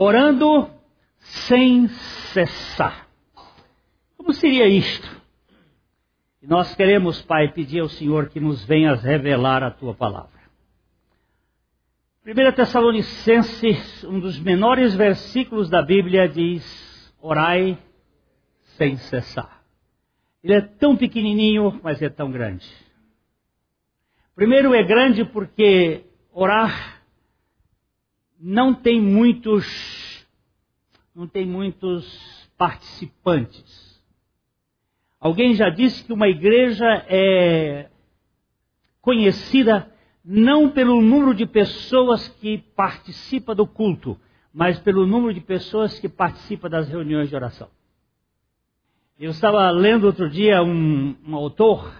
orando sem cessar. Como seria isto? Nós queremos, Pai, pedir ao Senhor que nos venha revelar a tua palavra. 1 Tessalonicenses, um dos menores versículos da Bíblia, diz: Orai sem cessar. Ele é tão pequenininho, mas é tão grande. Primeiro, é grande porque orar não tem muitos, não tem muitos participantes. Alguém já disse que uma igreja é conhecida não pelo número de pessoas que participa do culto, mas pelo número de pessoas que participa das reuniões de oração. Eu estava lendo outro dia um, um autor,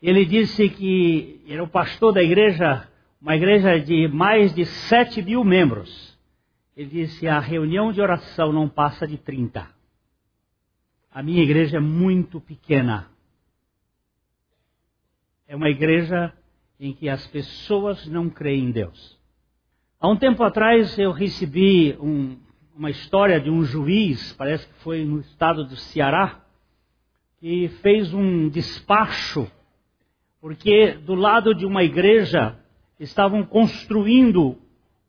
ele disse que era o pastor da igreja, uma igreja de mais de 7 mil membros. Ele disse: a reunião de oração não passa de 30. A minha igreja é muito pequena. É uma igreja em que as pessoas não creem em Deus. Há um tempo atrás eu recebi um, uma história de um juiz, parece que foi no estado do Ceará, que fez um despacho, porque do lado de uma igreja estavam construindo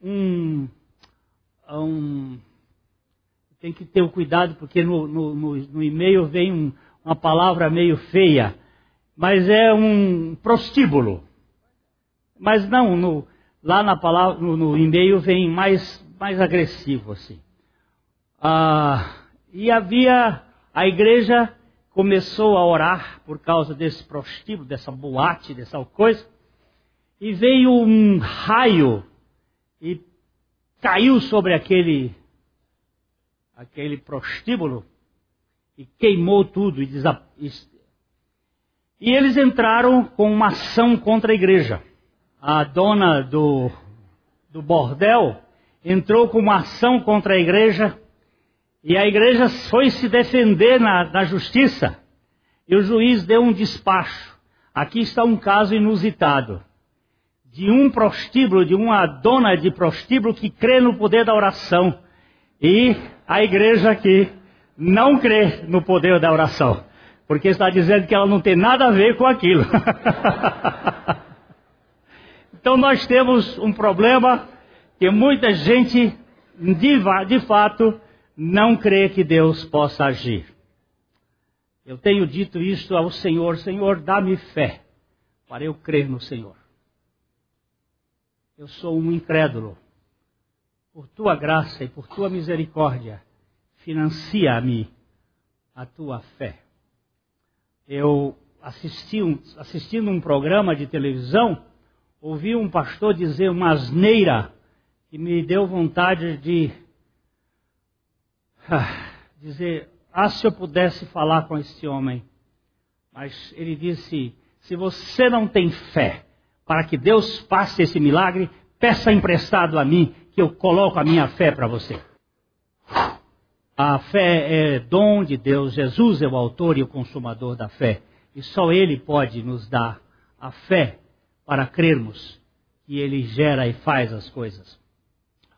um. um tem que ter o cuidado, porque no, no, no, no e-mail vem um, uma palavra meio feia, mas é um prostíbulo. Mas não, no, lá na palavra, no, no e-mail vem mais, mais agressivo assim. Ah, e havia, a igreja começou a orar por causa desse prostíbulo, dessa boate, dessa coisa, e veio um raio e caiu sobre aquele aquele prostíbulo e queimou tudo e, e eles entraram com uma ação contra a igreja. A dona do, do bordel entrou com uma ação contra a igreja e a igreja foi se defender na, na justiça. E o juiz deu um despacho. Aqui está um caso inusitado. De um prostíbulo, de uma dona de prostíbulo que crê no poder da oração. E a igreja aqui não crê no poder da oração. Porque está dizendo que ela não tem nada a ver com aquilo. então nós temos um problema que muita gente, de, de fato, não crê que Deus possa agir. Eu tenho dito isto ao Senhor: Senhor, dá-me fé para eu crer no Senhor. Eu sou um incrédulo. Por tua graça e por tua misericórdia, financia-me a tua fé. Eu assisti um, assistindo um programa de televisão, ouvi um pastor dizer uma asneira que me deu vontade de ah, dizer: Ah, se eu pudesse falar com este homem. Mas ele disse: Se você não tem fé para que Deus faça esse milagre, peça emprestado a mim, que eu coloco a minha fé para você. A fé é dom de Deus, Jesus é o autor e o consumador da fé. E só Ele pode nos dar a fé para crermos que Ele gera e faz as coisas.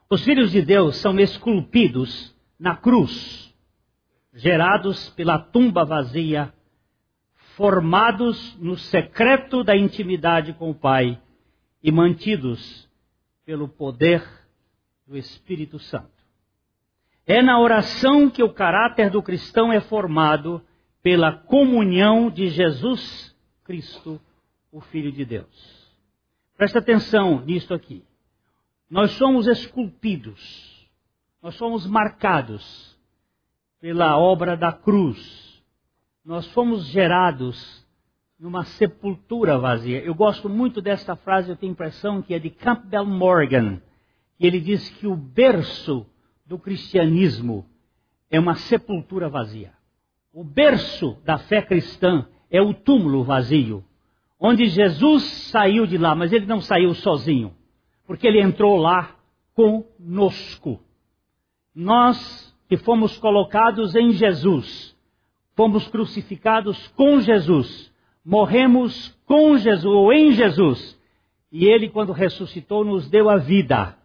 Os filhos de Deus são esculpidos na cruz, gerados pela tumba vazia, formados no secreto da intimidade com o Pai e mantidos pelo poder do Espírito Santo. É na oração que o caráter do cristão é formado pela comunhão de Jesus Cristo, o Filho de Deus. Presta atenção nisto aqui. Nós somos esculpidos nós somos marcados pela obra da cruz. Nós fomos gerados numa sepultura vazia. Eu gosto muito desta frase, eu tenho a impressão que é de Campbell Morgan. E ele diz que o berço do cristianismo é uma sepultura vazia. O berço da fé cristã é o túmulo vazio, onde Jesus saiu de lá, mas ele não saiu sozinho, porque ele entrou lá conosco. Nós que fomos colocados em Jesus, fomos crucificados com Jesus, morremos com Jesus ou em Jesus, e Ele, quando ressuscitou, nos deu a vida.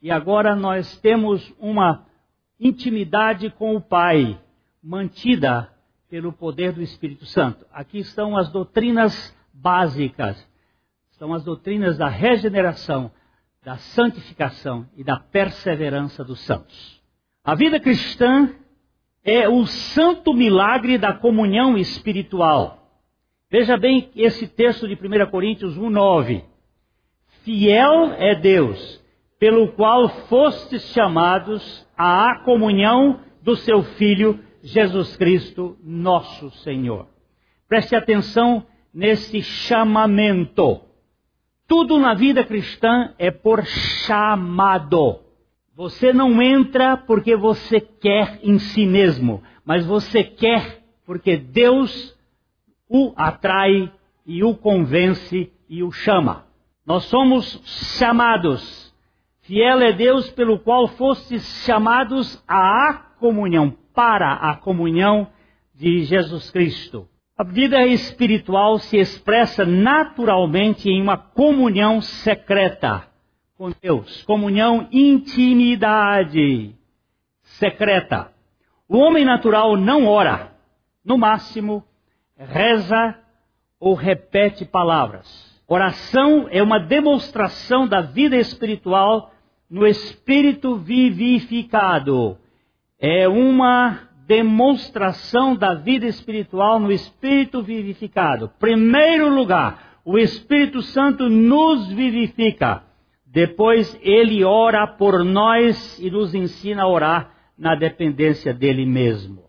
e agora nós temos uma intimidade com o Pai, mantida pelo poder do Espírito Santo. Aqui estão as doutrinas básicas, estão as doutrinas da regeneração, da santificação e da perseverança dos santos. A vida cristã é o santo milagre da comunhão espiritual. Veja bem esse texto de 1 Coríntios 1,9. Fiel é Deus, pelo qual fostes chamados à comunhão do seu Filho Jesus Cristo, nosso Senhor. Preste atenção nesse chamamento. Tudo na vida cristã é por chamado. Você não entra porque você quer em si mesmo, mas você quer porque Deus o atrai e o convence e o chama. Nós somos chamados. Fiel é Deus pelo qual fostes chamados à comunhão, para a comunhão de Jesus Cristo. A vida espiritual se expressa naturalmente em uma comunhão secreta com Deus, comunhão, intimidade secreta. O homem natural não ora, no máximo reza ou repete palavras. Oração é uma demonstração da vida espiritual no espírito vivificado. É uma demonstração da vida espiritual no Espírito vivificado. Primeiro lugar, o Espírito Santo nos vivifica. Depois, ele ora por nós e nos ensina a orar na dependência dele mesmo.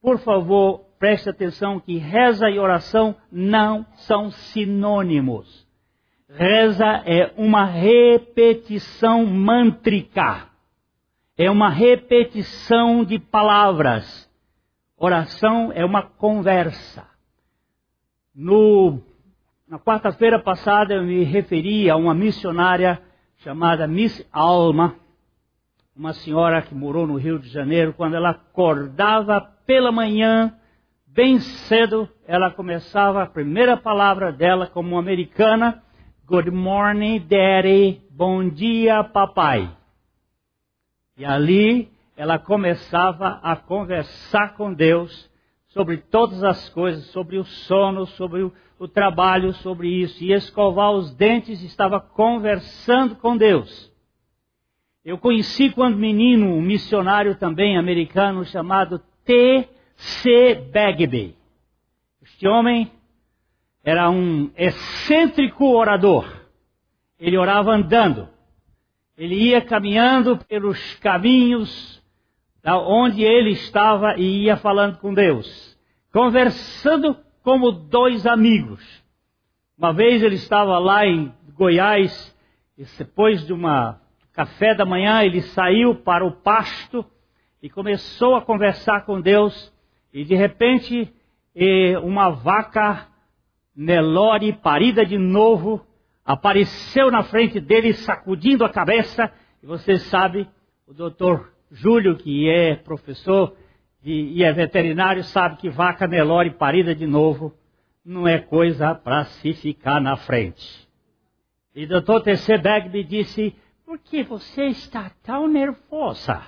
Por favor, preste atenção que reza e oração não são sinônimos. Reza é uma repetição mântrica é uma repetição de palavras. Oração é uma conversa. No, na quarta-feira passada eu me referi a uma missionária chamada Miss Alma, uma senhora que morou no Rio de Janeiro. Quando ela acordava pela manhã, bem cedo, ela começava a primeira palavra dela como americana: Good morning, Daddy. Bom dia, papai. E ali ela começava a conversar com Deus sobre todas as coisas, sobre o sono, sobre o, o trabalho, sobre isso. E escovar os dentes estava conversando com Deus. Eu conheci quando menino um missionário também americano chamado T.C. Bagby. Este homem era um excêntrico orador. Ele orava andando. Ele ia caminhando pelos caminhos onde ele estava e ia falando com Deus, conversando como dois amigos. Uma vez ele estava lá em Goiás, e depois de uma café da manhã, ele saiu para o pasto e começou a conversar com Deus, e de repente uma vaca Nelore parida de novo apareceu na frente dele sacudindo a cabeça, e você sabe, o doutor Júlio, que é professor e é veterinário, sabe que vaca Nelore parida de novo não é coisa para se ficar na frente. E doutor T.C. Bagby disse, por que você está tão nervosa?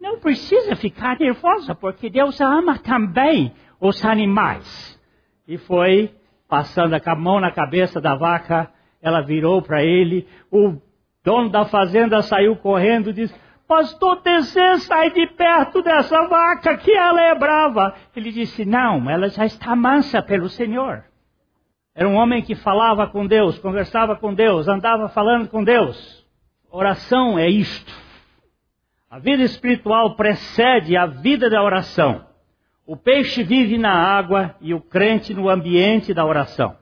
Não precisa ficar nervosa, porque Deus ama também os animais. E foi passando a mão na cabeça da vaca, ela virou para ele. O dono da fazenda saiu correndo e disse: Pastor TC, sai de perto dessa vaca que ela é brava. Ele disse: Não, ela já está mansa pelo Senhor. Era um homem que falava com Deus, conversava com Deus, andava falando com Deus. Oração é isto. A vida espiritual precede a vida da oração. O peixe vive na água e o crente no ambiente da oração.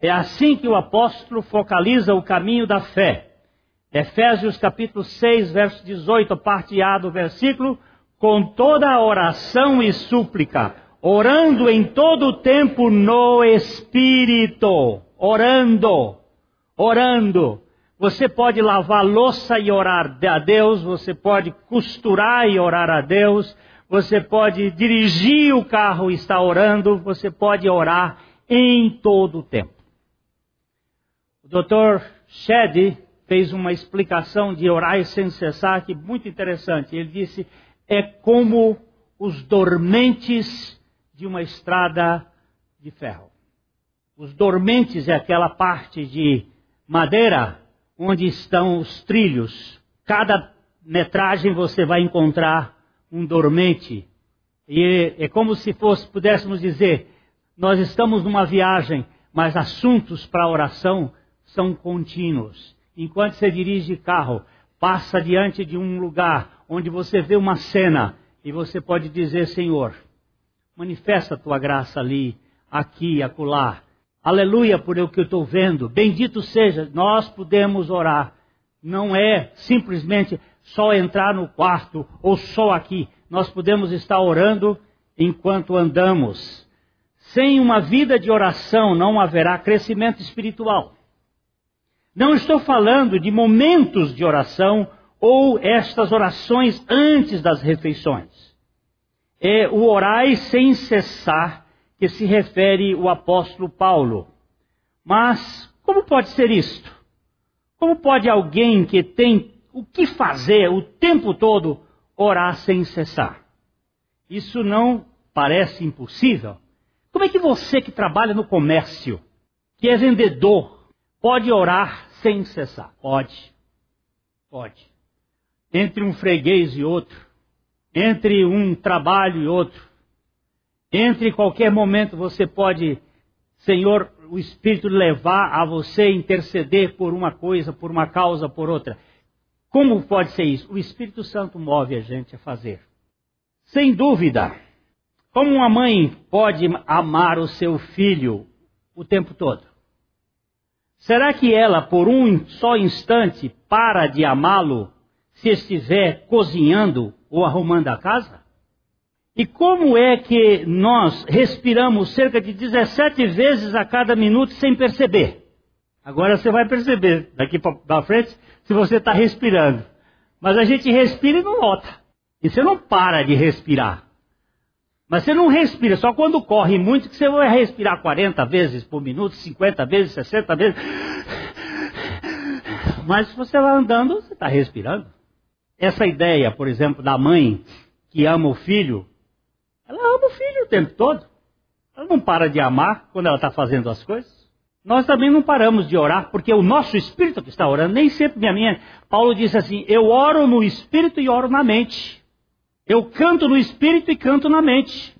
É assim que o apóstolo focaliza o caminho da fé. Efésios capítulo 6, verso 18, parte A do versículo, com toda a oração e súplica, orando em todo o tempo no Espírito, orando, orando. Você pode lavar louça e orar a Deus, você pode costurar e orar a Deus, você pode dirigir o carro e estar orando, você pode orar em todo o tempo. O Dr. Shedd fez uma explicação de orar sem cessar que muito interessante. Ele disse: é como os dormentes de uma estrada de ferro. Os dormentes é aquela parte de madeira onde estão os trilhos. Cada metragem você vai encontrar um dormente. E é como se fosse, pudéssemos dizer, nós estamos numa viagem, mas assuntos para oração são contínuos. Enquanto você dirige carro, passa diante de um lugar onde você vê uma cena e você pode dizer, Senhor, manifesta a tua graça ali, aqui, acolá. Aleluia por o que eu estou vendo. Bendito seja, nós podemos orar. Não é simplesmente só entrar no quarto ou só aqui. Nós podemos estar orando enquanto andamos. Sem uma vida de oração não haverá crescimento espiritual. Não estou falando de momentos de oração ou estas orações antes das refeições. É o orai sem cessar que se refere o apóstolo Paulo. Mas como pode ser isto? Como pode alguém que tem o que fazer o tempo todo orar sem cessar? Isso não parece impossível? Como é que você que trabalha no comércio, que é vendedor, pode orar sem cessar? Pode. Pode. Entre um freguês e outro, entre um trabalho e outro, entre qualquer momento você pode, Senhor, o Espírito levar a você interceder por uma coisa, por uma causa, por outra. Como pode ser isso? O Espírito Santo move a gente a fazer. Sem dúvida. Como uma mãe pode amar o seu filho o tempo todo? Será que ela, por um só instante, para de amá-lo se estiver cozinhando ou arrumando a casa? E como é que nós respiramos cerca de 17 vezes a cada minuto sem perceber? Agora você vai perceber daqui para frente se você está respirando. Mas a gente respira e não nota. E você não para de respirar. Mas você não respira, só quando corre muito que você vai respirar 40 vezes por minuto, 50 vezes, 60 vezes. Mas se você vai andando, você está respirando. Essa ideia, por exemplo, da mãe que ama o filho, ela ama o filho o tempo todo. Ela não para de amar quando ela está fazendo as coisas. Nós também não paramos de orar, porque o nosso espírito que está orando, nem sempre a minha. Paulo disse assim: Eu oro no espírito e oro na mente. Eu canto no espírito e canto na mente.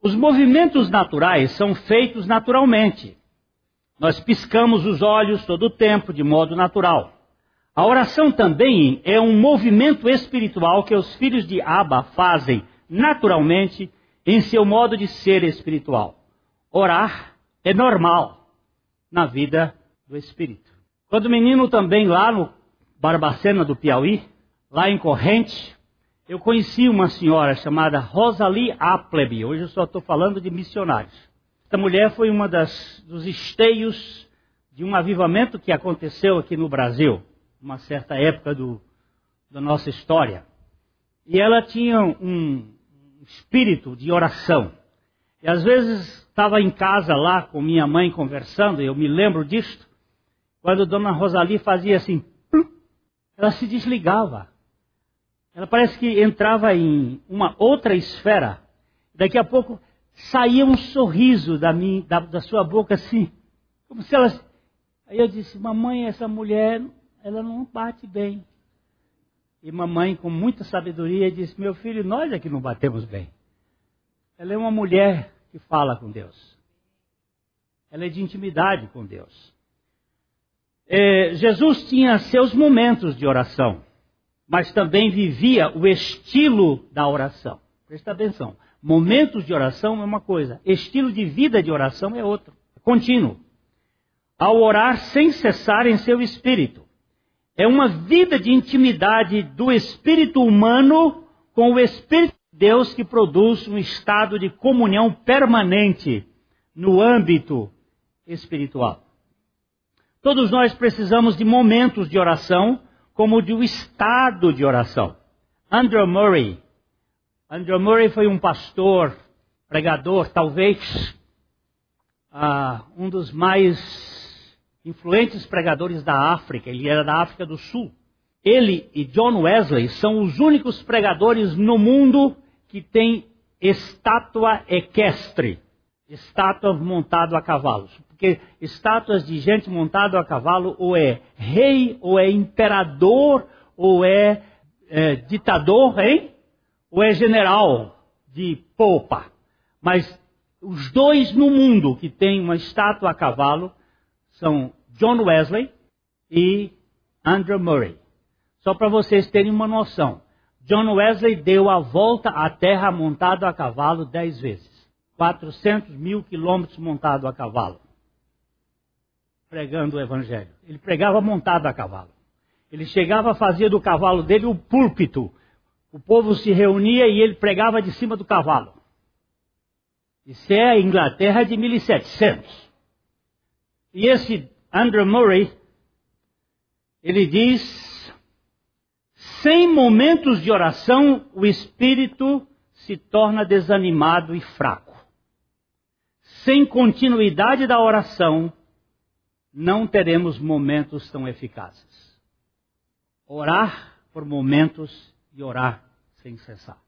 Os movimentos naturais são feitos naturalmente. Nós piscamos os olhos todo o tempo, de modo natural. A oração também é um movimento espiritual que os filhos de Abba fazem naturalmente em seu modo de ser espiritual. Orar é normal na vida do espírito. Quando o menino também lá no Barbacena do Piauí, lá em Corrente, eu conheci uma senhora chamada Rosalie Appleby. Hoje eu só estou falando de missionários. Esta mulher foi uma das dos esteios de um avivamento que aconteceu aqui no Brasil, uma certa época do, da nossa história. E ela tinha um, espírito de oração. E às vezes estava em casa lá com minha mãe conversando, e eu me lembro disto, quando Dona Rosalie fazia assim, ela se desligava. Ela parece que entrava em uma outra esfera. Daqui a pouco saía um sorriso da, minha, da, da sua boca assim, como se ela. Aí eu disse, mamãe, essa mulher, ela não bate bem. E mamãe, com muita sabedoria, disse: Meu filho, nós é que não batemos bem. Ela é uma mulher que fala com Deus. Ela é de intimidade com Deus. É, Jesus tinha seus momentos de oração, mas também vivia o estilo da oração. Presta atenção. Momentos de oração é uma coisa, estilo de vida de oração é outro. Contínuo. Ao orar sem cessar em seu espírito é uma vida de intimidade do espírito humano com o Espírito de Deus que produz um estado de comunhão permanente no âmbito espiritual. Todos nós precisamos de momentos de oração, como de um estado de oração. Andrew Murray. Andrew Murray foi um pastor, pregador, talvez uh, um dos mais influentes pregadores da África, ele era da África do Sul. Ele e John Wesley são os únicos pregadores no mundo que têm estátua equestre, estátua montada a cavalo. Porque estátuas de gente montada a cavalo ou é rei, ou é imperador, ou é, é ditador, hein? Ou é general de popa. Mas os dois no mundo que têm uma estátua a cavalo são John Wesley e Andrew Murray. Só para vocês terem uma noção. John Wesley deu a volta à Terra montado a cavalo dez vezes. 400 mil quilômetros montado a cavalo. Pregando o Evangelho. Ele pregava montado a cavalo. Ele chegava, fazia do cavalo dele o púlpito. O povo se reunia e ele pregava de cima do cavalo. Isso é a Inglaterra de 1700. E esse Andrew Murray, ele diz sem momentos de oração, o espírito se torna desanimado e fraco. Sem continuidade da oração, não teremos momentos tão eficazes. Orar por momentos e orar sem cessar.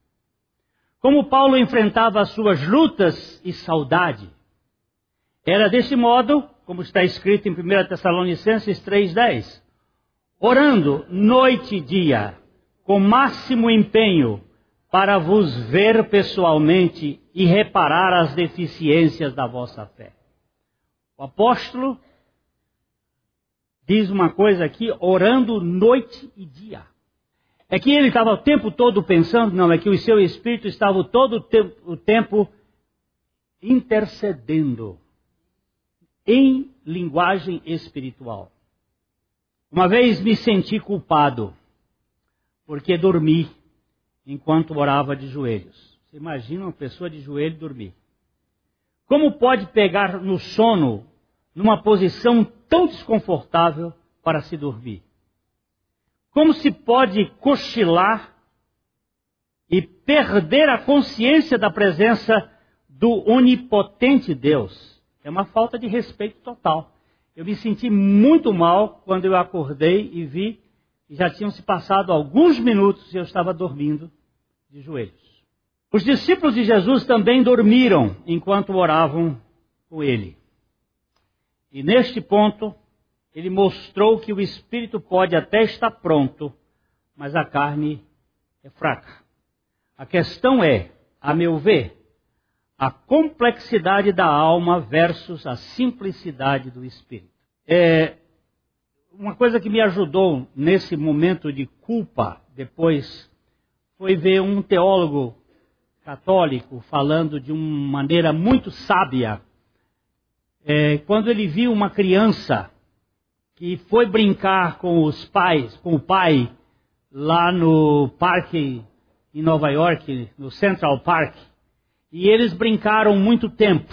Como Paulo enfrentava as suas lutas e saudade, era desse modo, como está escrito em 1 Tessalonicenses 3,10, orando noite e dia, com máximo empenho para vos ver pessoalmente e reparar as deficiências da vossa fé. O apóstolo diz uma coisa aqui, orando noite e dia. É que ele estava o tempo todo pensando, não, é que o seu espírito estava todo o tempo, o tempo intercedendo em linguagem espiritual. Uma vez me senti culpado porque dormi enquanto orava de joelhos. Você imagina uma pessoa de joelho dormir. Como pode pegar no sono numa posição tão desconfortável para se dormir? Como se pode cochilar e perder a consciência da presença do onipotente Deus? É uma falta de respeito total. Eu me senti muito mal quando eu acordei e vi e já tinham se passado alguns minutos e eu estava dormindo de joelhos. Os discípulos de Jesus também dormiram enquanto oravam com ele. E neste ponto, ele mostrou que o espírito pode até estar pronto, mas a carne é fraca. A questão é, a meu ver, a complexidade da alma versus a simplicidade do espírito. É, uma coisa que me ajudou nesse momento de culpa depois foi ver um teólogo católico falando de uma maneira muito sábia. É, quando ele viu uma criança que foi brincar com os pais, com o pai, lá no parque em Nova York, no Central Park, e eles brincaram muito tempo.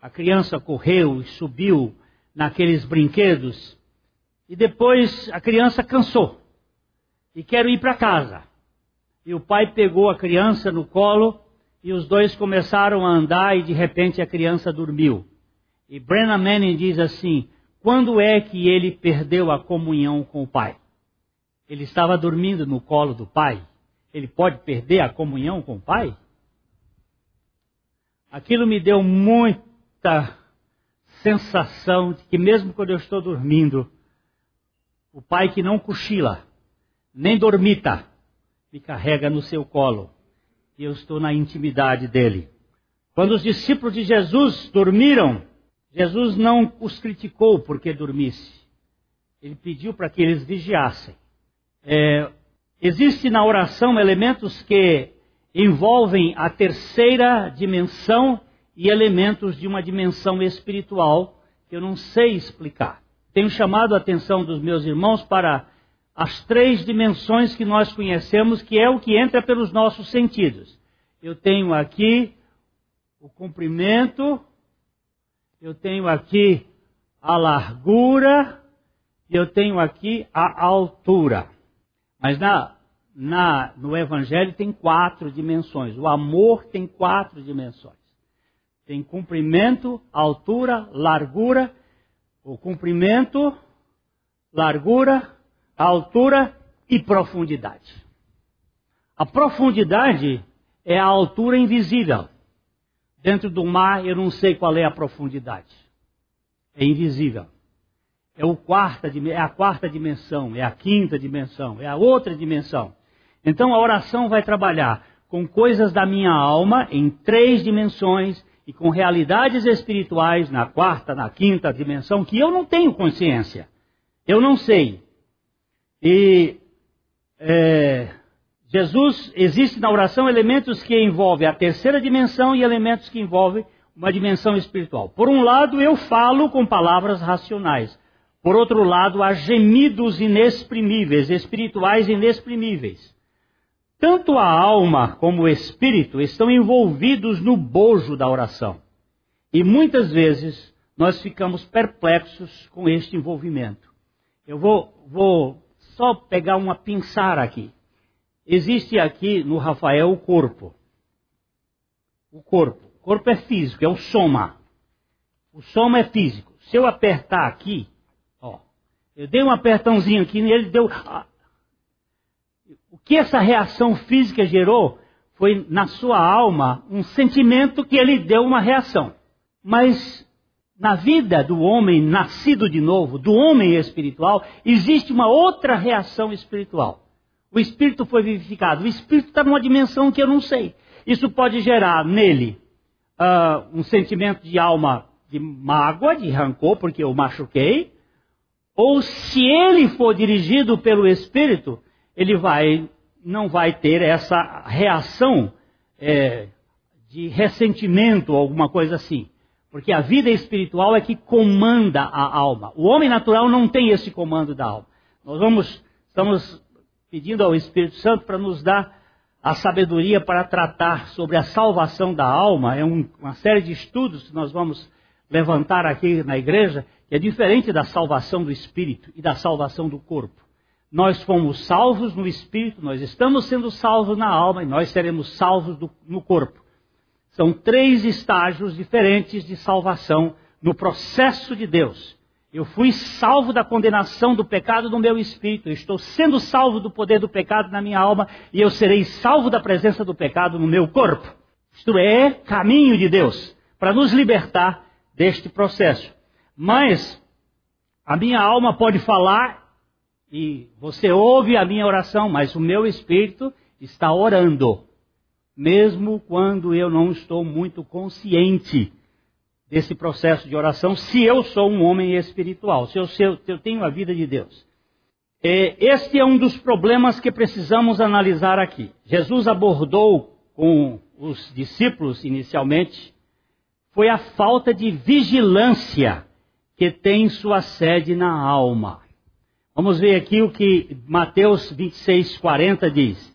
A criança correu e subiu naqueles brinquedos e depois a criança cansou e quer ir para casa. E o pai pegou a criança no colo e os dois começaram a andar e de repente a criança dormiu. E Brennan Manning diz assim: quando é que ele perdeu a comunhão com o pai? Ele estava dormindo no colo do pai. Ele pode perder a comunhão com o pai? Aquilo me deu muita sensação de que mesmo quando eu estou dormindo, o pai que não cochila, nem dormita, me carrega no seu colo. E eu estou na intimidade dele. Quando os discípulos de Jesus dormiram, Jesus não os criticou porque dormisse. Ele pediu para que eles vigiassem. É, existe na oração elementos que envolvem a terceira dimensão e elementos de uma dimensão espiritual que eu não sei explicar tenho chamado a atenção dos meus irmãos para as três dimensões que nós conhecemos, que é o que entra pelos nossos sentidos. Eu tenho aqui o comprimento, eu tenho aqui a largura, e eu tenho aqui a altura. Mas na, na, no Evangelho tem quatro dimensões. O amor tem quatro dimensões. Tem comprimento, altura, largura o comprimento, largura, altura e profundidade. A profundidade é a altura invisível. Dentro do mar eu não sei qual é a profundidade. É invisível. É, quarta, é a quarta dimensão, é a quinta dimensão, é a outra dimensão. Então a oração vai trabalhar com coisas da minha alma em três dimensões e com realidades espirituais na quarta, na quinta dimensão que eu não tenho consciência. Eu não sei. E é, Jesus existe na oração elementos que envolvem a terceira dimensão e elementos que envolvem uma dimensão espiritual. Por um lado, eu falo com palavras racionais. Por outro lado, há gemidos inexprimíveis, espirituais inexprimíveis. Tanto a alma como o espírito estão envolvidos no bojo da oração. E muitas vezes nós ficamos perplexos com este envolvimento. Eu vou, vou só pegar uma pinçar aqui. Existe aqui no Rafael o corpo. O corpo. O corpo é físico, é o soma. O soma é físico. Se eu apertar aqui, ó, eu dei um apertãozinho aqui nele, deu. Ah, o que essa reação física gerou foi na sua alma um sentimento que ele deu uma reação. Mas na vida do homem nascido de novo, do homem espiritual, existe uma outra reação espiritual. O espírito foi vivificado. O espírito está numa dimensão que eu não sei. Isso pode gerar nele uh, um sentimento de alma de mágoa, de rancor, porque eu machuquei. Ou se ele for dirigido pelo espírito, ele vai não vai ter essa reação é, de ressentimento ou alguma coisa assim. Porque a vida espiritual é que comanda a alma. O homem natural não tem esse comando da alma. Nós vamos, estamos pedindo ao Espírito Santo para nos dar a sabedoria para tratar sobre a salvação da alma. É um, uma série de estudos que nós vamos levantar aqui na igreja, que é diferente da salvação do espírito e da salvação do corpo. Nós fomos salvos no espírito, nós estamos sendo salvos na alma e nós seremos salvos do, no corpo. São três estágios diferentes de salvação no processo de Deus. Eu fui salvo da condenação do pecado no meu espírito, eu estou sendo salvo do poder do pecado na minha alma e eu serei salvo da presença do pecado no meu corpo. Isto é caminho de Deus para nos libertar deste processo. Mas a minha alma pode falar e você ouve a minha oração, mas o meu espírito está orando mesmo quando eu não estou muito consciente desse processo de oração, se eu sou um homem espiritual, se eu, se eu tenho a vida de Deus. É, este é um dos problemas que precisamos analisar aqui. Jesus abordou com os discípulos inicialmente foi a falta de vigilância que tem sua sede na alma. Vamos ver aqui o que Mateus 26, 40 diz.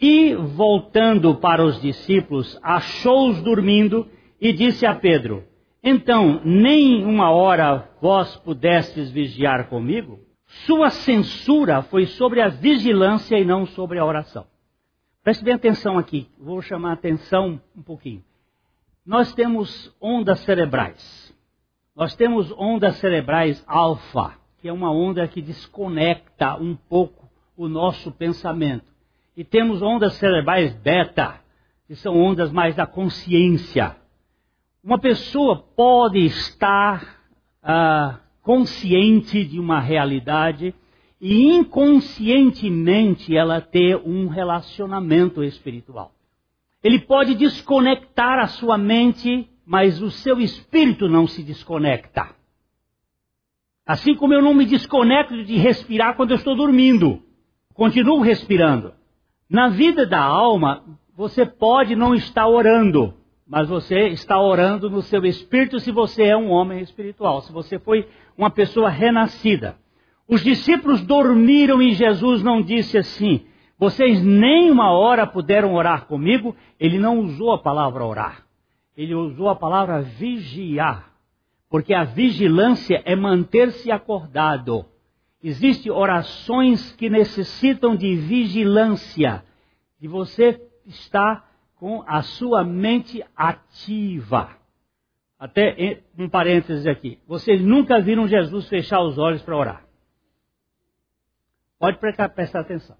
E, voltando para os discípulos, achou-os dormindo e disse a Pedro: Então, nem uma hora vós pudestes vigiar comigo? Sua censura foi sobre a vigilância e não sobre a oração. Preste bem atenção aqui, vou chamar a atenção um pouquinho. Nós temos ondas cerebrais. Nós temos ondas cerebrais alfa, que é uma onda que desconecta um pouco o nosso pensamento. E temos ondas cerebrais beta, que são ondas mais da consciência. Uma pessoa pode estar ah, consciente de uma realidade e inconscientemente ela ter um relacionamento espiritual. Ele pode desconectar a sua mente, mas o seu espírito não se desconecta. Assim como eu não me desconecto de respirar quando eu estou dormindo, continuo respirando. Na vida da alma, você pode não estar orando, mas você está orando no seu espírito se você é um homem espiritual, se você foi uma pessoa renascida. Os discípulos dormiram e Jesus não disse assim: vocês nem uma hora puderam orar comigo. Ele não usou a palavra orar, ele usou a palavra vigiar, porque a vigilância é manter-se acordado. Existem orações que necessitam de vigilância, de você estar com a sua mente ativa. Até um parênteses aqui. Vocês nunca viram Jesus fechar os olhos para orar. Pode prestar atenção.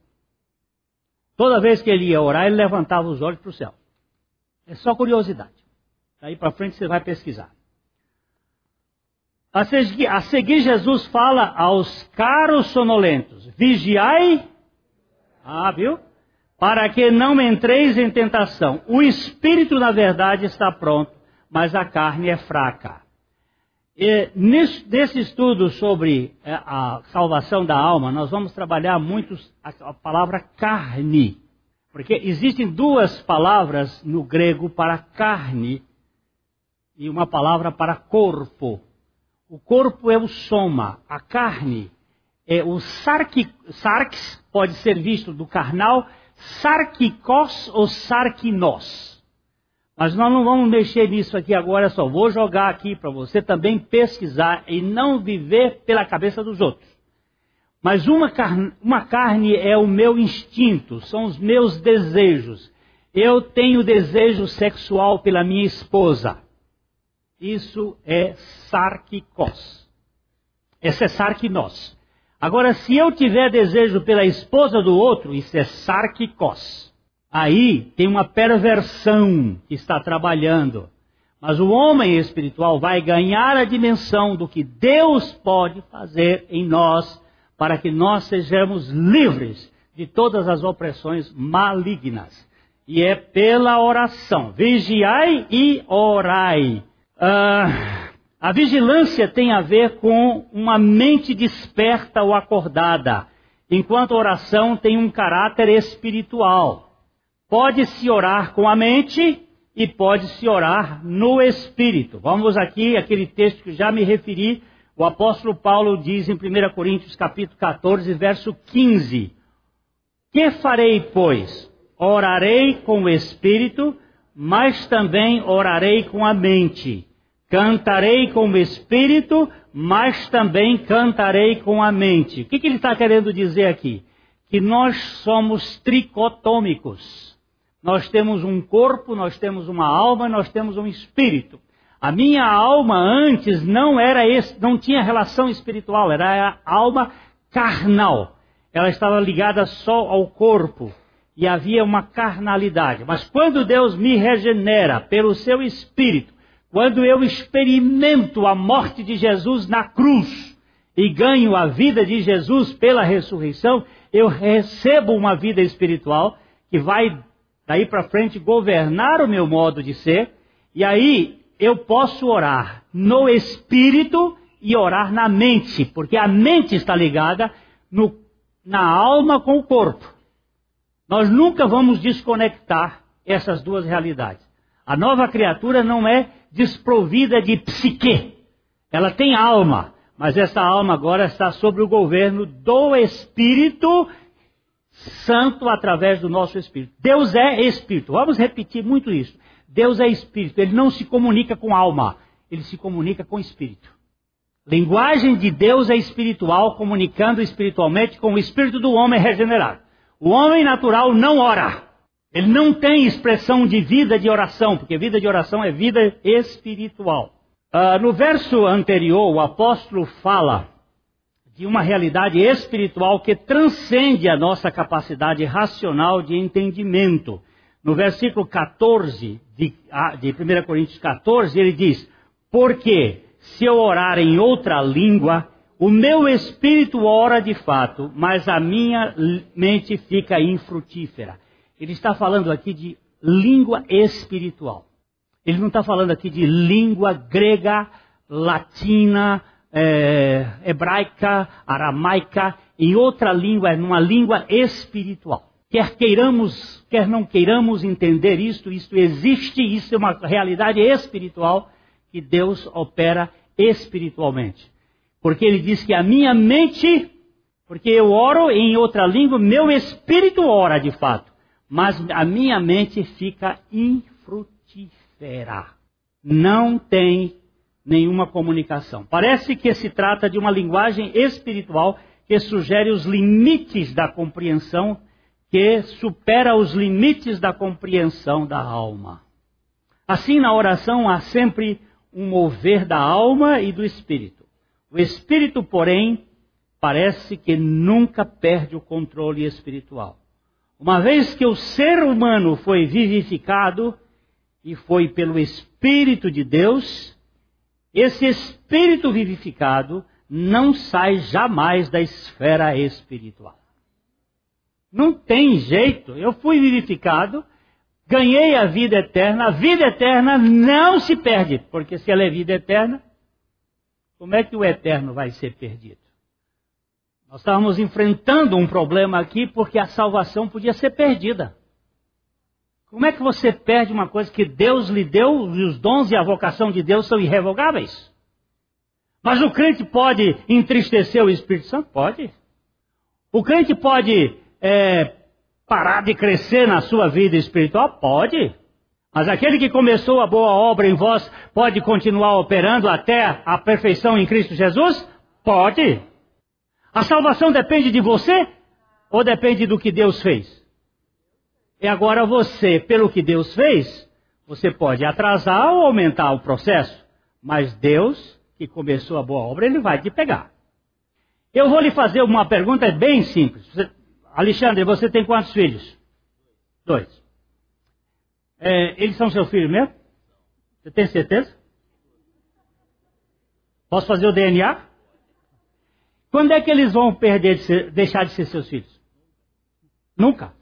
Toda vez que ele ia orar, ele levantava os olhos para o céu. É só curiosidade. Daí para frente você vai pesquisar. A seguir, Jesus fala aos caros sonolentos: Vigiai. Ah, viu? Para que não entreis em tentação. O espírito, na verdade, está pronto, mas a carne é fraca. E nesse, nesse estudo sobre é, a salvação da alma, nós vamos trabalhar muito a palavra carne. Porque existem duas palavras no grego para carne e uma palavra para corpo. O corpo é o soma, a carne é o sarx, sarx pode ser visto do carnal, sarkikos ou sarkinos. Mas nós não vamos mexer nisso aqui agora, só vou jogar aqui para você também pesquisar e não viver pela cabeça dos outros. Mas uma carne, uma carne é o meu instinto, são os meus desejos. Eu tenho desejo sexual pela minha esposa. Isso é sarkikos. Esse é sarkinos. Agora, se eu tiver desejo pela esposa do outro, isso é sarkikos. Aí tem uma perversão que está trabalhando. Mas o homem espiritual vai ganhar a dimensão do que Deus pode fazer em nós para que nós sejamos livres de todas as opressões malignas. E é pela oração. Vigiai e orai. Uh, a vigilância tem a ver com uma mente desperta ou acordada, enquanto a oração tem um caráter espiritual. Pode-se orar com a mente e pode-se orar no espírito. Vamos aqui, aquele texto que já me referi, o apóstolo Paulo diz em 1 Coríntios capítulo 14, verso 15: Que farei, pois? Orarei com o espírito, mas também orarei com a mente. Cantarei com o espírito, mas também cantarei com a mente. O que, que ele está querendo dizer aqui? Que nós somos tricotômicos. Nós temos um corpo, nós temos uma alma, nós temos um espírito. A minha alma antes não era esse, não tinha relação espiritual, era a alma carnal. Ela estava ligada só ao corpo e havia uma carnalidade. Mas quando Deus me regenera pelo seu espírito, quando eu experimento a morte de Jesus na cruz e ganho a vida de Jesus pela ressurreição, eu recebo uma vida espiritual que vai daí para frente governar o meu modo de ser, e aí eu posso orar no espírito e orar na mente, porque a mente está ligada no, na alma com o corpo. Nós nunca vamos desconectar essas duas realidades. A nova criatura não é desprovida de psique. Ela tem alma, mas essa alma agora está sob o governo do Espírito Santo através do nosso espírito. Deus é espírito. Vamos repetir muito isso. Deus é espírito. Ele não se comunica com alma, ele se comunica com espírito. Linguagem de Deus é espiritual, comunicando espiritualmente com o espírito do homem regenerado. O homem natural não ora. Ele não tem expressão de vida de oração, porque vida de oração é vida espiritual. Uh, no verso anterior, o apóstolo fala de uma realidade espiritual que transcende a nossa capacidade racional de entendimento. No versículo 14 de, de 1 Coríntios 14, ele diz: Porque se eu orar em outra língua, o meu espírito ora de fato, mas a minha mente fica infrutífera. Ele está falando aqui de língua espiritual. Ele não está falando aqui de língua grega, latina, é, hebraica, aramaica, em outra língua, numa língua espiritual. Quer queiramos, quer não queiramos entender isto, isto existe, isso é uma realidade espiritual que Deus opera espiritualmente. Porque ele diz que a minha mente, porque eu oro em outra língua, meu espírito ora de fato, mas a minha mente fica infrutífera. Não tem nenhuma comunicação. Parece que se trata de uma linguagem espiritual que sugere os limites da compreensão, que supera os limites da compreensão da alma. Assim, na oração há sempre um mover da alma e do espírito. O espírito, porém, parece que nunca perde o controle espiritual. Uma vez que o ser humano foi vivificado e foi pelo Espírito de Deus, esse Espírito vivificado não sai jamais da esfera espiritual. Não tem jeito. Eu fui vivificado, ganhei a vida eterna. A vida eterna não se perde, porque se ela é vida eterna, como é que o eterno vai ser perdido? Nós estávamos enfrentando um problema aqui porque a salvação podia ser perdida. Como é que você perde uma coisa que Deus lhe deu e os dons e a vocação de Deus são irrevogáveis? Mas o crente pode entristecer o Espírito Santo? Pode. O crente pode é, parar de crescer na sua vida espiritual? Pode. Mas aquele que começou a boa obra em vós pode continuar operando até a perfeição em Cristo Jesus? Pode. A salvação depende de você ou depende do que Deus fez? E agora você, pelo que Deus fez, você pode atrasar ou aumentar o processo, mas Deus, que começou a boa obra, ele vai te pegar. Eu vou lhe fazer uma pergunta bem simples. Você, Alexandre, você tem quantos filhos? Dois. É, eles são seu filho mesmo? Você tem certeza? Posso fazer o DNA? Quando é que eles vão perder de ser, deixar de ser seus filhos? Nunca.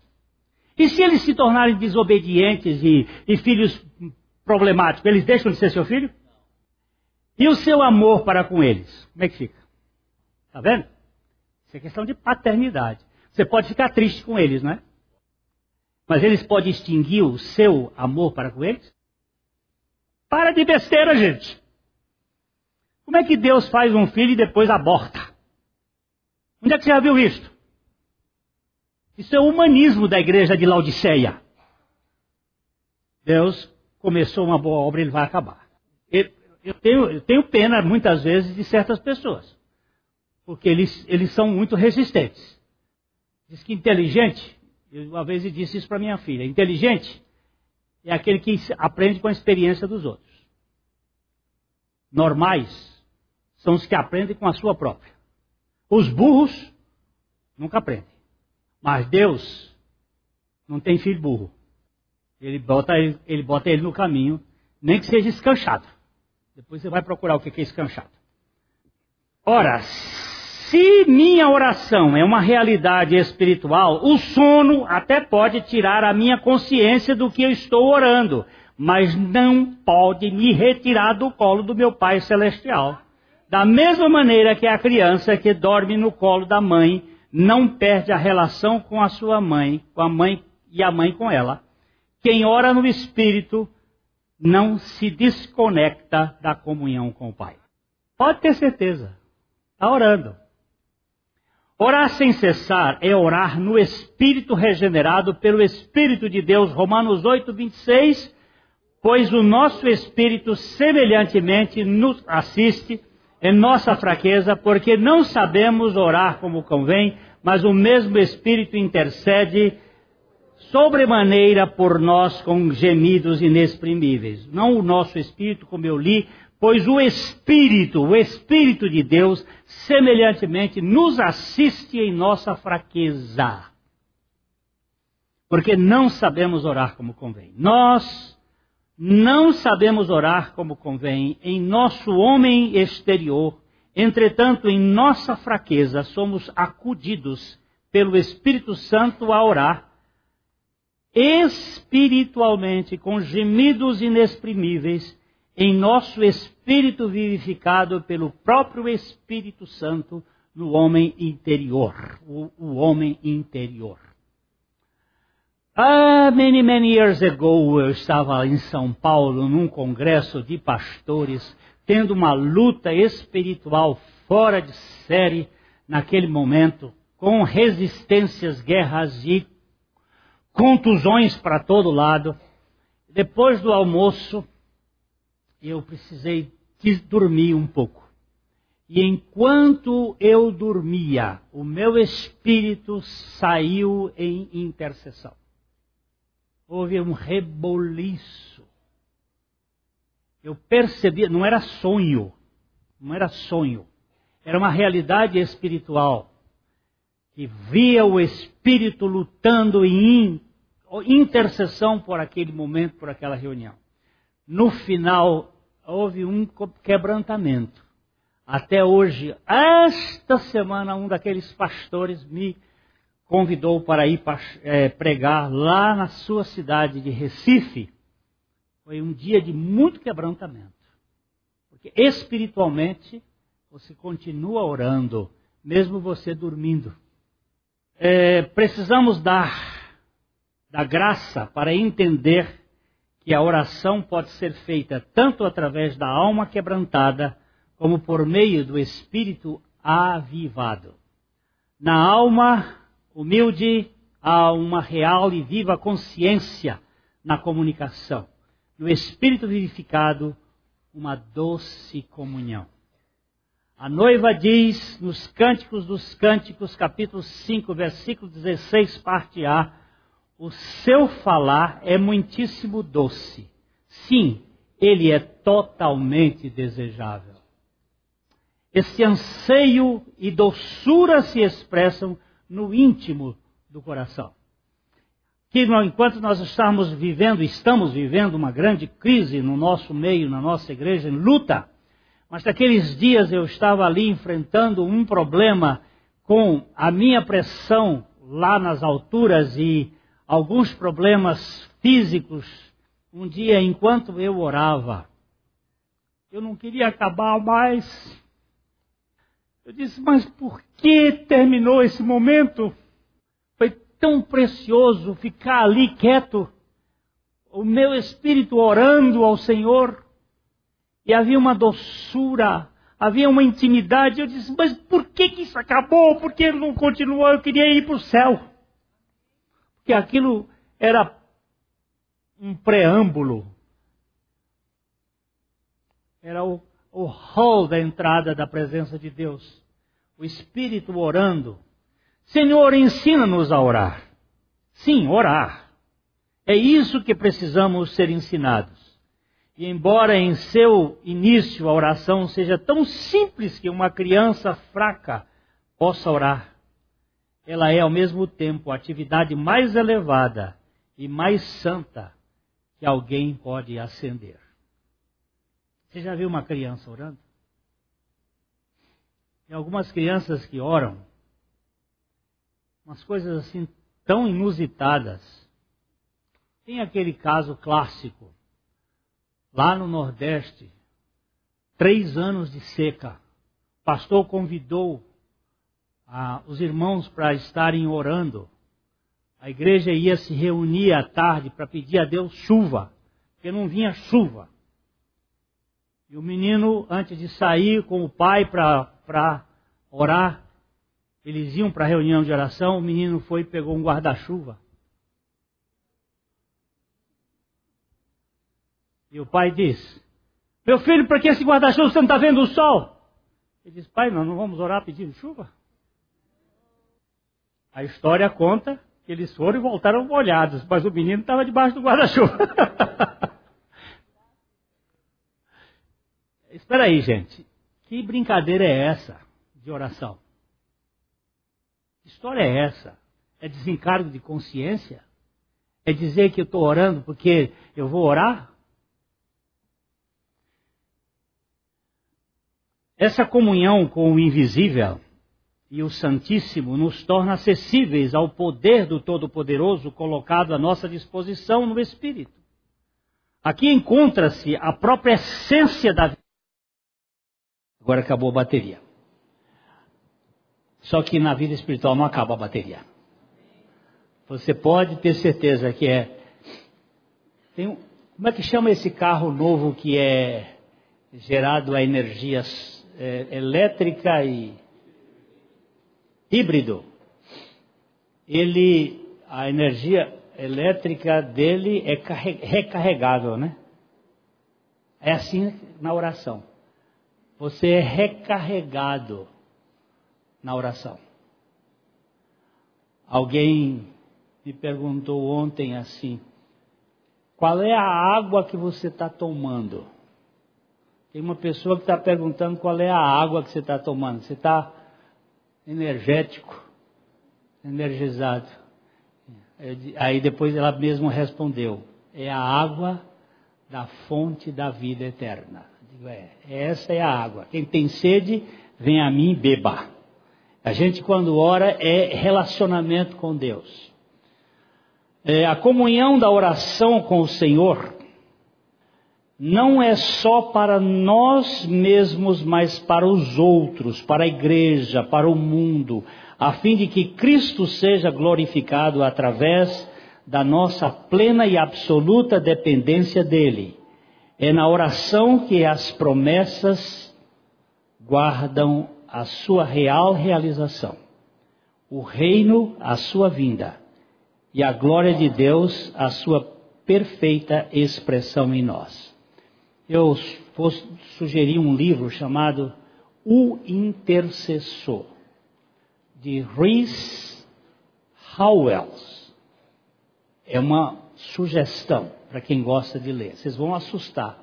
E se eles se tornarem desobedientes e, e filhos problemáticos, eles deixam de ser seu filho? E o seu amor para com eles? Como é que fica? Está vendo? Isso é questão de paternidade. Você pode ficar triste com eles, não é? Mas eles podem extinguir o seu amor para com eles? Para de besteira, gente. Como é que Deus faz um filho e depois aborta? Onde é que você já viu isso? Isso é o humanismo da igreja de Laodiceia. Deus começou uma boa obra, e ele vai acabar. Eu tenho, eu tenho pena, muitas vezes, de certas pessoas. Porque eles, eles são muito resistentes. Diz que inteligente, eu uma vez disse isso para minha filha, inteligente é aquele que aprende com a experiência dos outros. Normais são os que aprendem com a sua própria. Os burros nunca aprendem. Mas Deus não tem filho burro. Ele bota ele, ele bota ele no caminho, nem que seja escanchado. Depois você vai procurar o que é escanchado. Ora, se minha oração é uma realidade espiritual, o sono até pode tirar a minha consciência do que eu estou orando, mas não pode me retirar do colo do meu Pai Celestial. Da mesma maneira que a criança que dorme no colo da mãe não perde a relação com a sua mãe, com a mãe e a mãe com ela. Quem ora no Espírito não se desconecta da comunhão com o Pai. Pode ter certeza. Está orando. Orar sem cessar é orar no Espírito regenerado pelo Espírito de Deus. Romanos 8, 26. Pois o nosso Espírito semelhantemente nos assiste em nossa fraqueza, porque não sabemos orar como convém, mas o mesmo Espírito intercede sobremaneira por nós com gemidos inexprimíveis. Não o nosso Espírito, como eu li, pois o Espírito, o Espírito de Deus, semelhantemente nos assiste em nossa fraqueza. Porque não sabemos orar como convém. Nós não sabemos orar como convém em nosso homem exterior, entretanto, em nossa fraqueza, somos acudidos pelo Espírito Santo a orar espiritualmente com gemidos inexprimíveis em nosso espírito vivificado pelo próprio Espírito Santo no homem interior, o, o homem interior. Ah, many, many years ago, eu estava em São Paulo num congresso de pastores, tendo uma luta espiritual fora de série naquele momento, com resistências, guerras e contusões para todo lado. Depois do almoço, eu precisei dormir um pouco. E enquanto eu dormia, o meu espírito saiu em intercessão houve um reboliço. eu percebia, não era sonho, não era sonho, era uma realidade espiritual que via o Espírito lutando em intercessão por aquele momento, por aquela reunião. No final, houve um quebrantamento. Até hoje, esta semana, um daqueles pastores me convidou para ir é, pregar lá na sua cidade de Recife. Foi um dia de muito quebrantamento. Porque espiritualmente, você continua orando, mesmo você dormindo. É, precisamos dar da graça para entender que a oração pode ser feita tanto através da alma quebrantada, como por meio do espírito avivado. Na alma humilde há uma real e viva consciência na comunicação. No espírito vivificado, uma doce comunhão. A noiva diz nos Cânticos dos Cânticos, capítulo 5, versículo 16, parte A, o seu falar é muitíssimo doce. Sim, ele é totalmente desejável. Esse anseio e doçura se expressam no íntimo do coração. Que enquanto nós estamos vivendo, estamos vivendo uma grande crise no nosso meio, na nossa igreja, em luta, mas naqueles dias eu estava ali enfrentando um problema com a minha pressão lá nas alturas e alguns problemas físicos. Um dia, enquanto eu orava, eu não queria acabar mais. Eu disse, mas por que terminou esse momento? Foi tão precioso ficar ali quieto, o meu espírito orando ao Senhor. E havia uma doçura, havia uma intimidade. Eu disse, mas por que, que isso acabou? Por que não continuou? Eu queria ir para o céu. Porque aquilo era um preâmbulo. Era o, o hall da entrada da presença de Deus. O Espírito orando. Senhor, ensina-nos a orar. Sim, orar. É isso que precisamos ser ensinados. E embora em seu início a oração seja tão simples que uma criança fraca possa orar, ela é ao mesmo tempo a atividade mais elevada e mais santa que alguém pode acender. Você já viu uma criança orando? Tem algumas crianças que oram, umas coisas assim tão inusitadas. Tem aquele caso clássico lá no Nordeste, três anos de seca. O pastor convidou os irmãos para estarem orando. A igreja ia se reunir à tarde para pedir a Deus chuva, porque não vinha chuva. E o menino, antes de sair com o pai para orar, eles iam para a reunião de oração, o menino foi e pegou um guarda-chuva E o pai diz: Meu filho, para que esse guarda-chuva você não está vendo o sol? Ele diz: Pai, nós não vamos orar pedindo chuva? A história conta que eles foram e voltaram molhados, mas o menino estava debaixo do guarda-chuva. Espera aí, gente. Que brincadeira é essa de oração? Que história é essa? É desencargo de consciência? É dizer que eu estou orando porque eu vou orar? Essa comunhão com o invisível e o Santíssimo nos torna acessíveis ao poder do Todo-Poderoso colocado à nossa disposição no Espírito. Aqui encontra-se a própria essência da vida. Agora acabou a bateria. Só que na vida espiritual não acaba a bateria. Você pode ter certeza que é. Tem, como é que chama esse carro novo que é gerado a energias é, elétrica e híbrido, ele, a energia elétrica dele é recarregável, né? É assim na oração. Você é recarregado na oração. Alguém me perguntou ontem assim: qual é a água que você está tomando? Tem uma pessoa que está perguntando qual é a água que você está tomando. Você está energético, energizado. Aí depois ela mesma respondeu: é a água da fonte da vida eterna. Digo, é, essa é a água. Quem tem sede, vem a mim beba. A gente, quando ora, é relacionamento com Deus. É, a comunhão da oração com o Senhor não é só para nós mesmos, mas para os outros, para a igreja, para o mundo, a fim de que Cristo seja glorificado através da nossa plena e absoluta dependência dele. É na oração que as promessas guardam a sua real realização, o reino, a sua vinda, e a glória de Deus, a sua perfeita expressão em nós. Eu vou sugerir um livro chamado O Intercessor, de Rhys Howells. É uma sugestão para quem gosta de ler. Vocês vão assustar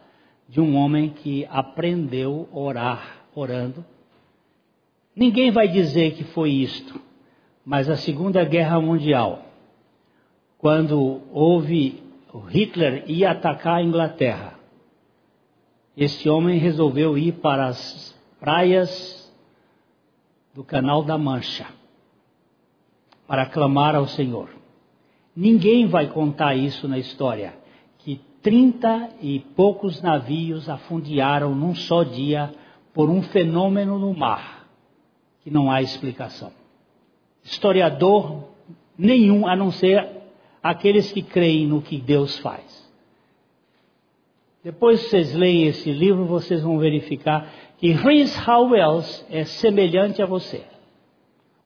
de um homem que aprendeu a orar orando. Ninguém vai dizer que foi isto, mas a Segunda Guerra Mundial, quando houve Hitler ia atacar a Inglaterra, este homem resolveu ir para as praias do Canal da Mancha para clamar ao Senhor. Ninguém vai contar isso na história, trinta e poucos navios afundiaram num só dia por um fenômeno no mar, que não há explicação. Historiador nenhum, a não ser aqueles que creem no que Deus faz. Depois que vocês leem esse livro, vocês vão verificar que Rhys Howells é semelhante a você.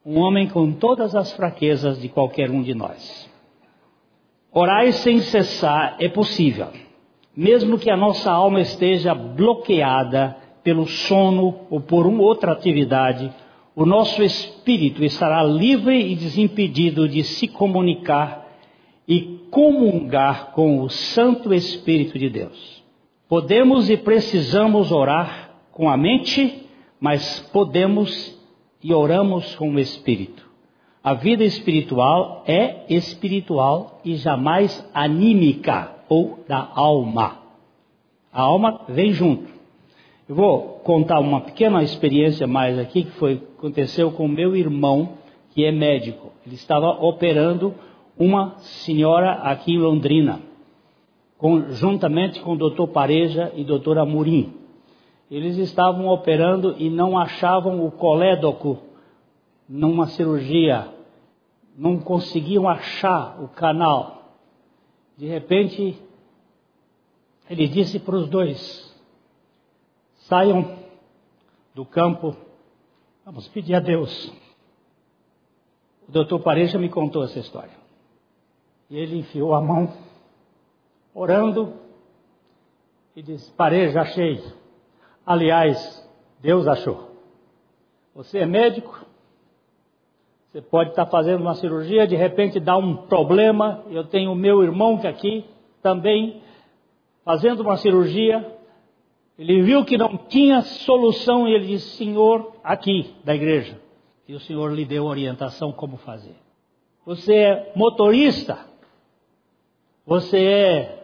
Um homem com todas as fraquezas de qualquer um de nós. Orar sem cessar é possível, mesmo que a nossa alma esteja bloqueada pelo sono ou por uma outra atividade, o nosso espírito estará livre e desimpedido de se comunicar e comungar com o Santo Espírito de Deus. Podemos e precisamos orar com a mente, mas podemos e oramos com o espírito. A vida espiritual é espiritual e jamais anímica ou da alma. A alma vem junto. Eu vou contar uma pequena experiência mais aqui que foi aconteceu com meu irmão, que é médico. Ele estava operando uma senhora aqui em Londrina juntamente com o doutor Pareja e doutor Amorim. Eles estavam operando e não achavam o colédoco numa cirurgia, não conseguiam achar o canal. De repente, ele disse para os dois: saiam do campo, vamos pedir a Deus. O doutor Pareja me contou essa história. E ele enfiou a mão orando e disse: Parei, já achei. Aliás, Deus achou. Você é médico, você pode estar fazendo uma cirurgia, de repente dá um problema. Eu tenho o meu irmão que aqui também fazendo uma cirurgia. Ele viu que não tinha solução e ele disse: Senhor, aqui da igreja. E o Senhor lhe deu orientação como fazer. Você é motorista, você é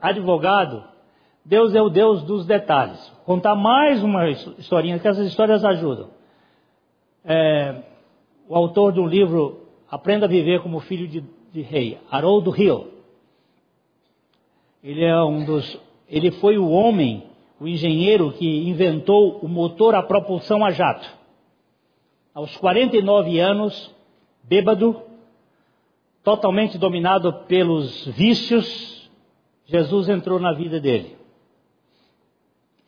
advogado, Deus é o Deus dos detalhes. Vou contar mais uma historinha, que essas histórias ajudam. É, o autor do livro Aprenda a Viver como Filho de, de Rei, Haroldo Hill. Ele é um dos. Ele foi o homem, o engenheiro que inventou o motor a propulsão a jato. Aos 49 anos, bêbado, totalmente dominado pelos vícios, Jesus entrou na vida dele.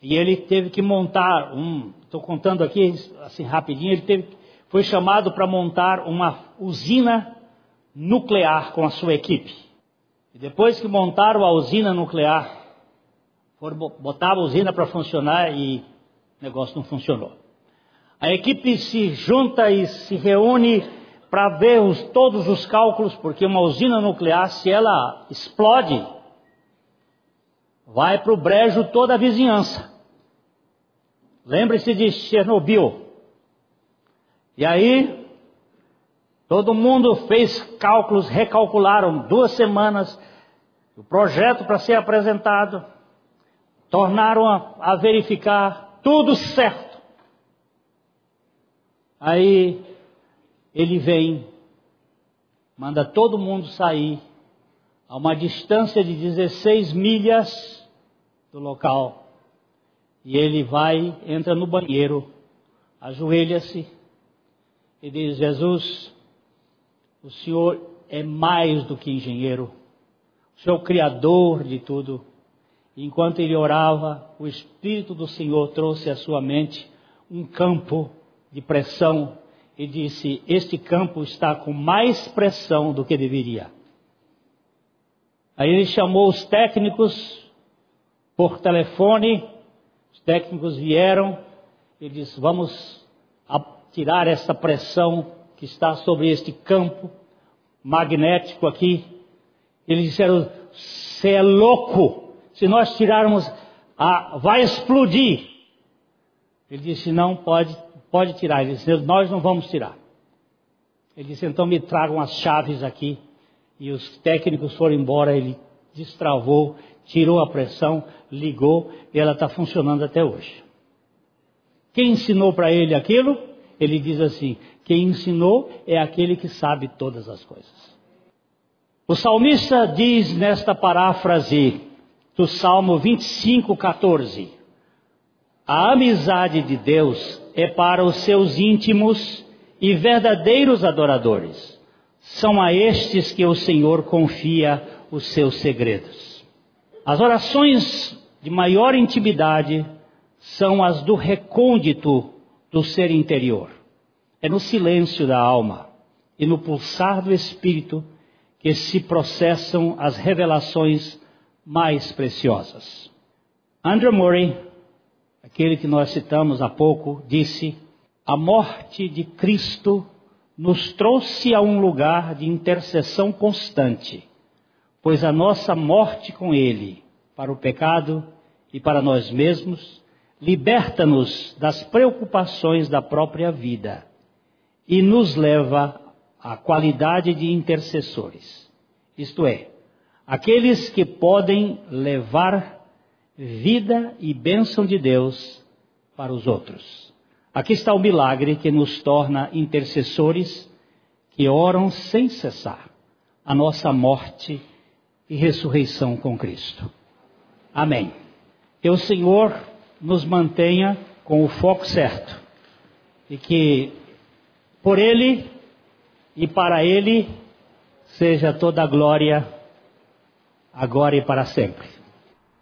E ele teve que montar um, estou contando aqui assim rapidinho, ele teve, foi chamado para montar uma usina nuclear com a sua equipe. E depois que montaram a usina nuclear, foram botar a usina para funcionar e o negócio não funcionou. A equipe se junta e se reúne para ver os, todos os cálculos, porque uma usina nuclear, se ela explode, vai para o brejo toda a vizinhança. Lembre-se de Chernobyl. E aí, todo mundo fez cálculos, recalcularam duas semanas o projeto para ser apresentado, tornaram a, a verificar tudo certo. Aí ele vem, manda todo mundo sair a uma distância de 16 milhas do local. E ele vai, entra no banheiro, ajoelha-se e diz: Jesus, o Senhor é mais do que engenheiro, o Senhor é o Criador de tudo. Enquanto ele orava, o Espírito do Senhor trouxe à sua mente um campo de pressão e disse: Este campo está com mais pressão do que deveria. Aí ele chamou os técnicos por telefone, os técnicos vieram e disse: Vamos tirar essa pressão que está sobre este campo magnético aqui. Eles disseram: Você é louco, se nós tirarmos, a, vai explodir. Ele disse: Não, pode, pode tirar. Ele disse: Nós não vamos tirar. Ele disse: Então me tragam as chaves aqui. E os técnicos foram embora. Ele destravou, tirou a pressão, ligou e ela está funcionando até hoje. Quem ensinou para ele aquilo? Ele diz assim: quem ensinou é aquele que sabe todas as coisas. O salmista diz nesta paráfrase do Salmo 25, 14: A amizade de Deus é para os seus íntimos e verdadeiros adoradores. São a estes que o Senhor confia os seus segredos. As orações de maior intimidade são as do recôndito do ser interior. É no silêncio da alma e no pulsar do espírito que se processam as revelações mais preciosas. Andrew Murray, aquele que nós citamos há pouco, disse: A morte de Cristo nos trouxe a um lugar de intercessão constante, pois a nossa morte com Ele, para o pecado e para nós mesmos, liberta-nos das preocupações da própria vida e nos leva à qualidade de intercessores. Isto é, aqueles que podem levar vida e bênção de Deus para os outros. Aqui está o milagre que nos torna intercessores que oram sem cessar a nossa morte e ressurreição com Cristo. Amém. Que o Senhor nos mantenha com o foco certo e que por Ele e para Ele seja toda a glória, agora e para sempre.